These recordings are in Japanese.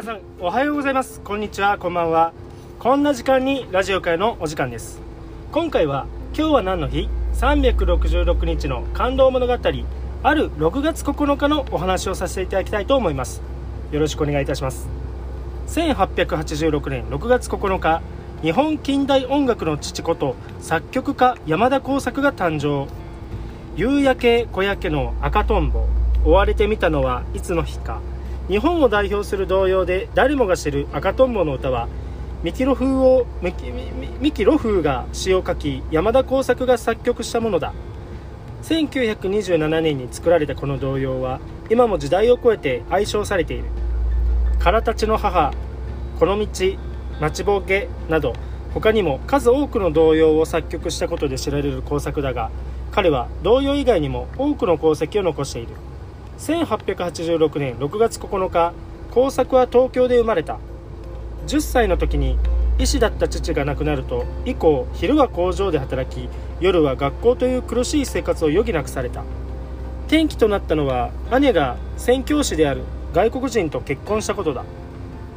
皆さんおはようございます。こんにちは。こんばんは。こんな時間にラジオ会のお時間です。今回は今日は何の日？366日の感動物語ある6月9日のお話をさせていただきたいと思います。よろしくお願いいたします。1886年6月9日日本近代音楽の父こと作曲家山田耕作が誕生。夕焼け小焼けの赤とんぼ追われてみたのはいつの日か。日本を代表する童謡で誰もが知る赤とんぼの歌はミキロ風をミキミキロ風が詩を書き山田耕作が作曲したものだ。1927年に作られたこの童謡は今も時代を超えて愛称されている「からたちの母」「この道」「待ちぼうけ」など他にも数多くの童謡を作曲したことで知られる工作だが彼は童謡以外にも多くの功績を残している。1886年6月9日工作は東京で生まれた。10歳の時に医師だった父が亡くなると以降昼は工場で働き夜は学校という苦しい生活を余儀なくされた。転機となったのは姉が宣教師である外国人と結婚したことだ。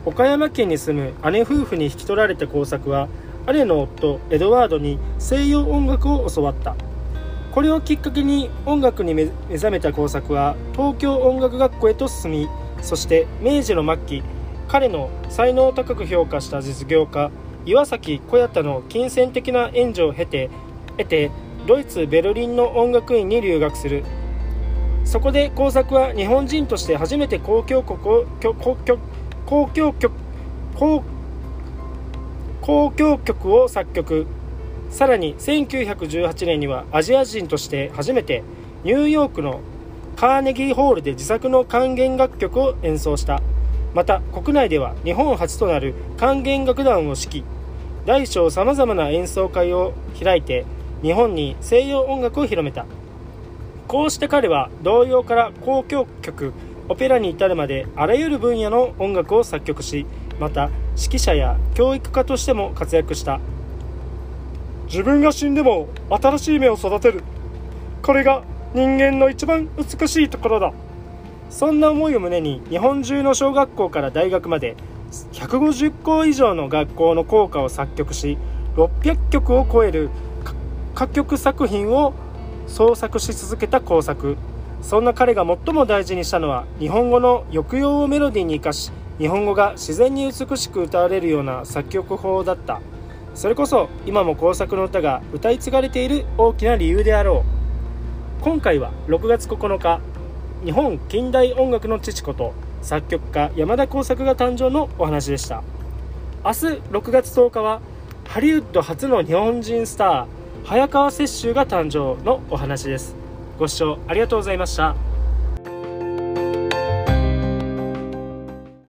岡山県に住む姉夫婦に引き取られた工作は姉の夫エドワードに西洋音楽を教わった。これをきっかけに音楽に目覚めた工作は東京音楽学校へと進みそして明治の末期彼の才能を高く評価した実業家岩崎小彌太の金銭的な援助を経て得てドイツ・ベルリンの音楽院に留学する。そこで工作は日本人として初めて交響曲を交響曲交響曲を作曲。さらに1918年にはアジア人として初めてニューヨークのカーネギーホールで自作の管弦楽曲を演奏した。また国内では日本初となる管弦楽団を指揮。大小さまざまな演奏会を開いて日本に西洋音楽を広めた。こうして彼は童謡から交響曲オペラに至るまであらゆる分野の音楽を作曲しまた指揮者や教育家としても活躍した。自分が死んでも新しい芽を育てる。これが人間の一番美しいところだ。そんな思いを胸に日本中の小学校から大学まで150校以上の学校の校歌を作曲し600曲を超える歌曲作品を創作し続けた工作。そんな彼が最も大事にしたのは日本語の抑揚をメロディーに生かし日本語が自然に美しく歌われるような作曲法だった。それこそ今も工作の歌が歌い継がれている大きな理由であろう。今回は6月9日日本近代音楽の父こと作曲家山田耕作が誕生のお話でした。明日6月10日はハリウッド初の日本人スター早川雪舟が誕生のお話です。ご視聴ありがとうございました。